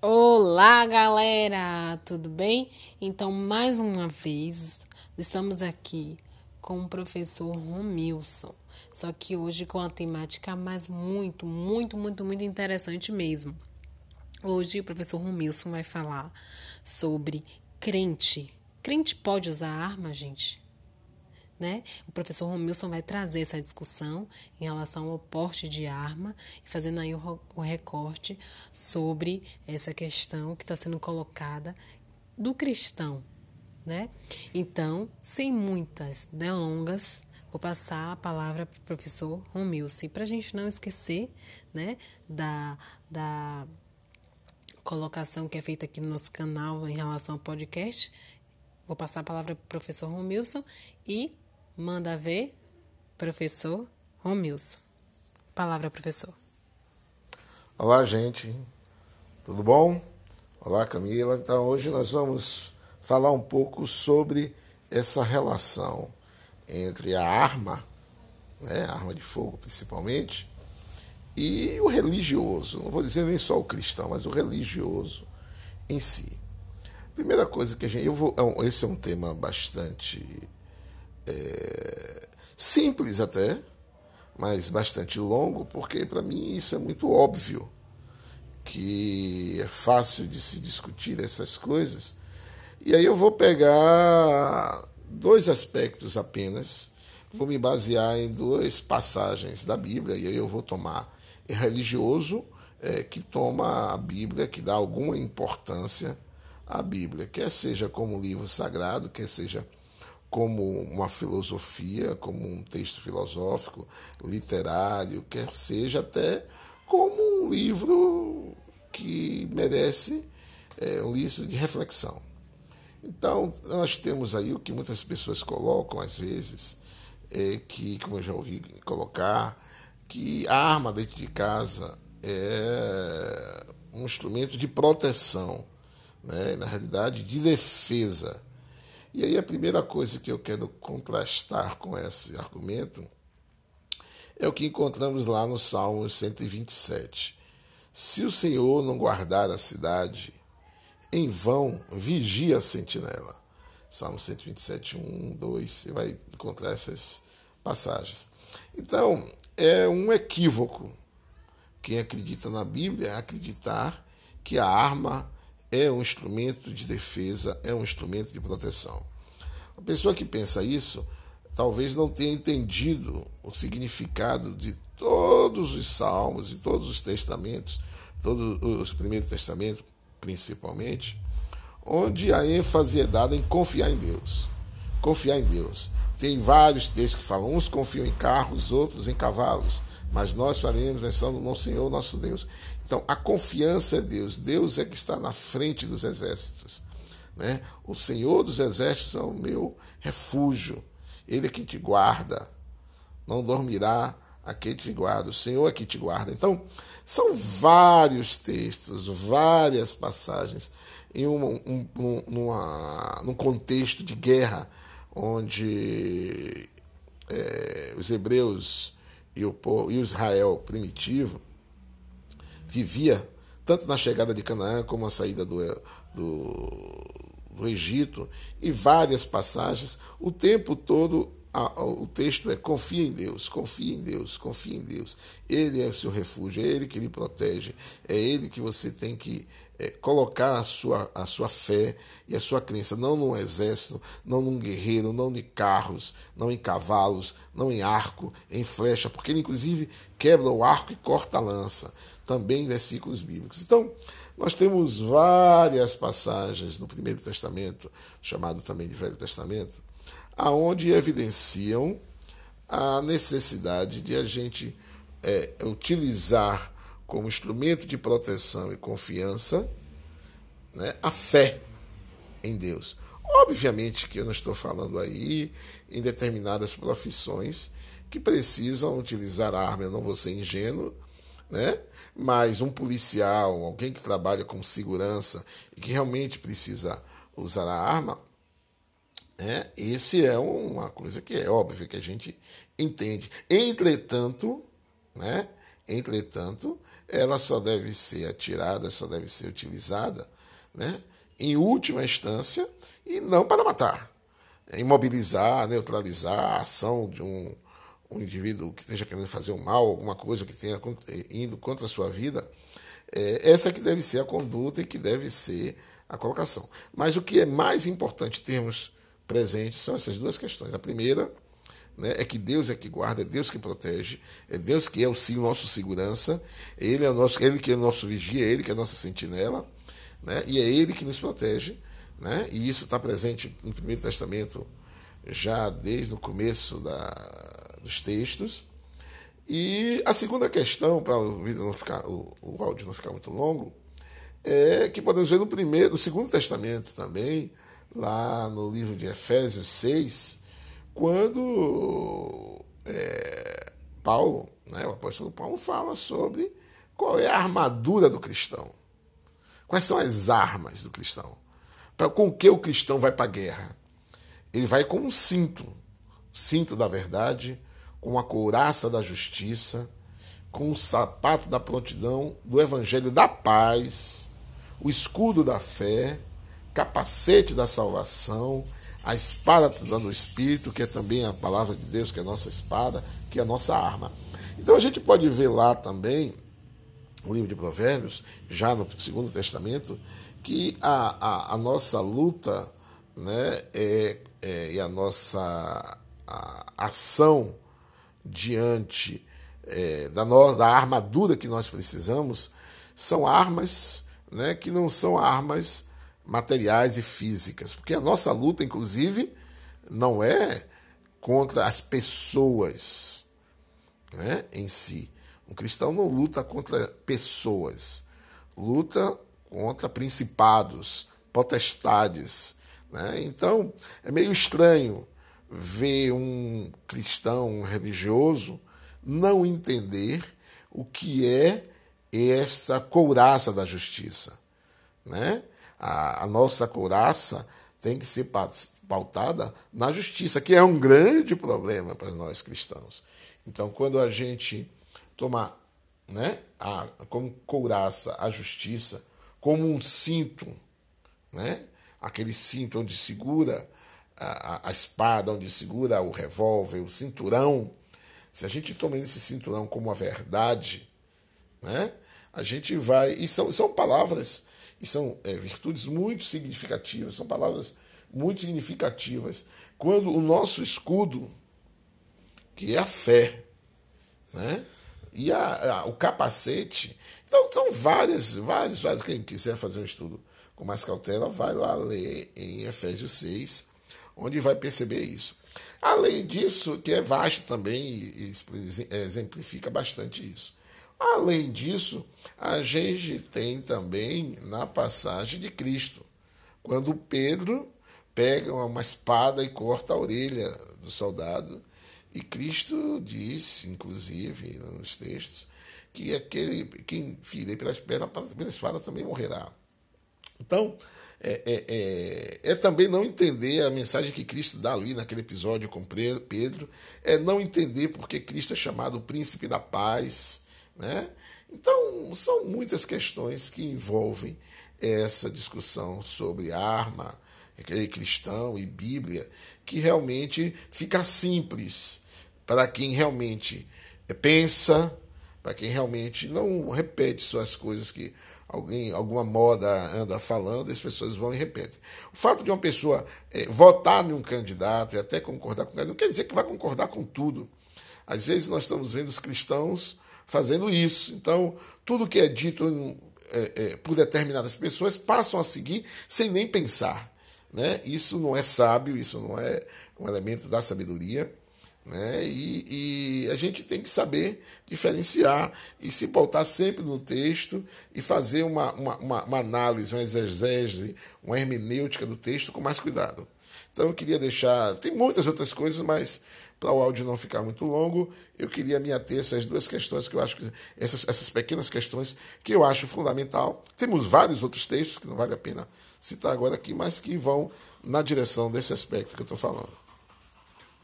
Olá, galera! Tudo bem? Então, mais uma vez, estamos aqui com o professor Romilson. Só que hoje com a temática mais muito, muito, muito, muito interessante mesmo. Hoje o professor Romilson vai falar sobre crente. Crente pode usar arma, gente? Né? O professor Romilson vai trazer essa discussão em relação ao porte de arma e fazendo aí o, o recorte sobre essa questão que está sendo colocada do cristão. Né? Então, sem muitas delongas, vou passar a palavra para o professor Romilson, para a gente não esquecer né, da, da colocação que é feita aqui no nosso canal em relação ao podcast. Vou passar a palavra para o professor Romilson e Manda ver, professor Romilson. Palavra, professor. Olá, gente. Tudo bom? Olá, Camila. Então, hoje nós vamos falar um pouco sobre essa relação entre a arma, né, a arma de fogo principalmente, e o religioso. Não vou dizer nem só o cristão, mas o religioso em si. Primeira coisa que a gente. Eu vou, é esse é um tema bastante é, simples até, mas bastante longo, porque para mim isso é muito óbvio, que é fácil de se discutir essas coisas. E aí eu vou pegar dois aspectos apenas, vou me basear em duas passagens da Bíblia, e aí eu vou tomar é religioso é, que toma a Bíblia, que dá alguma importância à Bíblia, quer seja como livro sagrado, quer seja como uma filosofia, como um texto filosófico, literário, quer seja até como um livro que merece é, um livro de reflexão. Então, nós temos aí o que muitas pessoas colocam às vezes, é que, como eu já ouvi colocar, que a arma dentro de casa é um instrumento de proteção, né? na realidade, de defesa e aí a primeira coisa que eu quero contrastar com esse argumento é o que encontramos lá no Salmo 127. Se o Senhor não guardar a cidade, em vão vigia a sentinela. Salmo 127, 1, 2, você vai encontrar essas passagens. Então, é um equívoco. Quem acredita na Bíblia é acreditar que a arma é um instrumento de defesa, é um instrumento de proteção. A pessoa que pensa isso talvez não tenha entendido o significado de todos os salmos e todos os testamentos, todos os primeiros testamentos principalmente, onde a ênfase é dada em confiar em Deus. Confiar em Deus. Tem vários textos que falam, uns confiam em carros, outros em cavalos, mas nós faremos menção no Senhor nosso Deus. Então, a confiança é Deus. Deus é que está na frente dos exércitos. Né? O Senhor dos exércitos é o meu refúgio. Ele é que te guarda. Não dormirá aquele que te guarda. O Senhor é que te guarda. Então, são vários textos, várias passagens em um, um, numa, num contexto de guerra, onde é, os hebreus e o, e o Israel primitivo vivia tanto na chegada de Canaã como na saída do, do, do Egito, e várias passagens, o tempo todo a, o texto é confia em Deus, confia em Deus, confia em Deus. Ele é o seu refúgio, é Ele que lhe protege, é Ele que você tem que é, colocar a sua, a sua fé e a sua crença, não num exército, não num guerreiro, não em carros, não em cavalos, não em arco, em flecha, porque ele inclusive quebra o arco e corta a lança, também em versículos bíblicos. Então, nós temos várias passagens no Primeiro Testamento, chamado também de Velho Testamento, aonde evidenciam a necessidade de a gente é, utilizar como instrumento de proteção e confiança né, a fé em Deus. Obviamente que eu não estou falando aí em determinadas profissões que precisam utilizar a arma, eu não vou ser ingênuo, né? mas um policial, alguém que trabalha com segurança e que realmente precisa usar a arma, né? esse é uma coisa que é óbvio que a gente entende. Entretanto, né? Entretanto, ela só deve ser atirada, só deve ser utilizada, né, em última instância, e não para matar. É imobilizar, neutralizar a ação de um, um indivíduo que esteja querendo fazer um mal, alguma coisa que tenha indo contra a sua vida. É, essa que deve ser a conduta e que deve ser a colocação. Mas o que é mais importante termos presentes são essas duas questões. A primeira né, é que Deus é que guarda, é Deus que protege, é Deus que é o sim, nosso segurança, Ele é o nosso, Ele que é o nosso vigia, Ele que é a nossa sentinela, né, e é Ele que nos protege. Né, e isso está presente no Primeiro Testamento já desde o começo da, dos textos. E a segunda questão, para o vídeo não ficar, o, o áudio não ficar muito longo, é que podemos ver no primeiro, no segundo testamento também, lá no livro de Efésios 6, quando é, Paulo, né, o apóstolo Paulo, fala sobre qual é a armadura do cristão. Quais são as armas do cristão? Com que o cristão vai para a guerra? Ele vai com um cinto, cinto da verdade, com a couraça da justiça, com o sapato da prontidão do evangelho da paz, o escudo da fé, capacete da salvação, a espada do Espírito, que é também a palavra de Deus, que é a nossa espada, que é a nossa arma. Então a gente pode ver lá também, no livro de Provérbios, já no Segundo Testamento, que a, a, a nossa luta né, é, é, e a nossa a ação diante é, da, no, da armadura que nós precisamos são armas né, que não são armas materiais e físicas, porque a nossa luta, inclusive, não é contra as pessoas né, em si. Um cristão não luta contra pessoas, luta contra principados, potestades. Né? Então, é meio estranho ver um cristão religioso não entender o que é essa couraça da justiça. Né? A, a nossa couraça tem que ser pautada na justiça, que é um grande problema para nós cristãos. Então, quando a gente toma né, a, como couraça a justiça, como um cinto, né, aquele cinto onde segura a, a espada, onde segura o revólver, o cinturão, se a gente toma esse cinturão como a verdade, né, a gente vai. E são, são palavras e são é, virtudes muito significativas, são palavras muito significativas. Quando o nosso escudo, que é a fé, né? e a, a, o capacete. Então, são várias, várias, várias. Quem quiser fazer um estudo com mais cautela, vai lá ler em Efésios 6, onde vai perceber isso. Além disso, que é vasto também e exemplifica bastante isso. Além disso, a gente tem também na passagem de Cristo, quando Pedro pega uma espada e corta a orelha do soldado, e Cristo diz, inclusive, nos textos, que aquele quem ferir pela espada, pela espada também morrerá. Então, é, é, é, é, também não entender a mensagem que Cristo dá ali naquele episódio com Pedro, é não entender porque Cristo é chamado príncipe da paz, né? Então, são muitas questões que envolvem essa discussão sobre arma, cristão e Bíblia, que realmente fica simples para quem realmente pensa, para quem realmente não repete só as coisas que alguém, alguma moda anda falando, as pessoas vão e repetem. O fato de uma pessoa é, votar em um candidato e até concordar com ele, não quer dizer que vai concordar com tudo. Às vezes nós estamos vendo os cristãos fazendo isso. Então, tudo que é dito é, é, por determinadas pessoas passam a seguir sem nem pensar. Né? Isso não é sábio, isso não é um elemento da sabedoria. Né? E, e, a gente tem que saber diferenciar e se pautar sempre no texto e fazer uma, uma, uma, uma análise, uma exegese, uma hermenêutica do texto com mais cuidado. Então eu queria deixar. Tem muitas outras coisas, mas para o áudio não ficar muito longo, eu queria me ater a essas duas questões que eu acho que essas, essas pequenas questões que eu acho fundamental. Temos vários outros textos que não vale a pena citar agora aqui, mas que vão na direção desse aspecto que eu estou falando.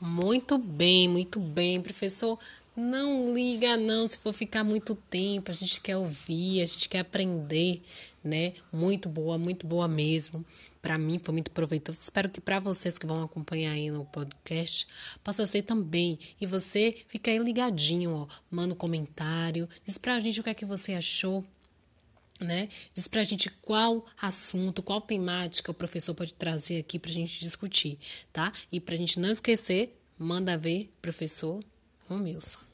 Muito bem, muito bem, professor. Não liga não se for ficar muito tempo, a gente quer ouvir, a gente quer aprender, né? Muito boa, muito boa mesmo. Para mim foi muito proveitoso. Espero que para vocês que vão acompanhar aí no podcast possa ser também. E você fica aí ligadinho, ó, manda um comentário, diz pra gente o que é que você achou né? Diz pra gente qual assunto, qual temática o professor pode trazer aqui pra gente discutir, tá? E pra gente não esquecer, manda ver, professor Romilson.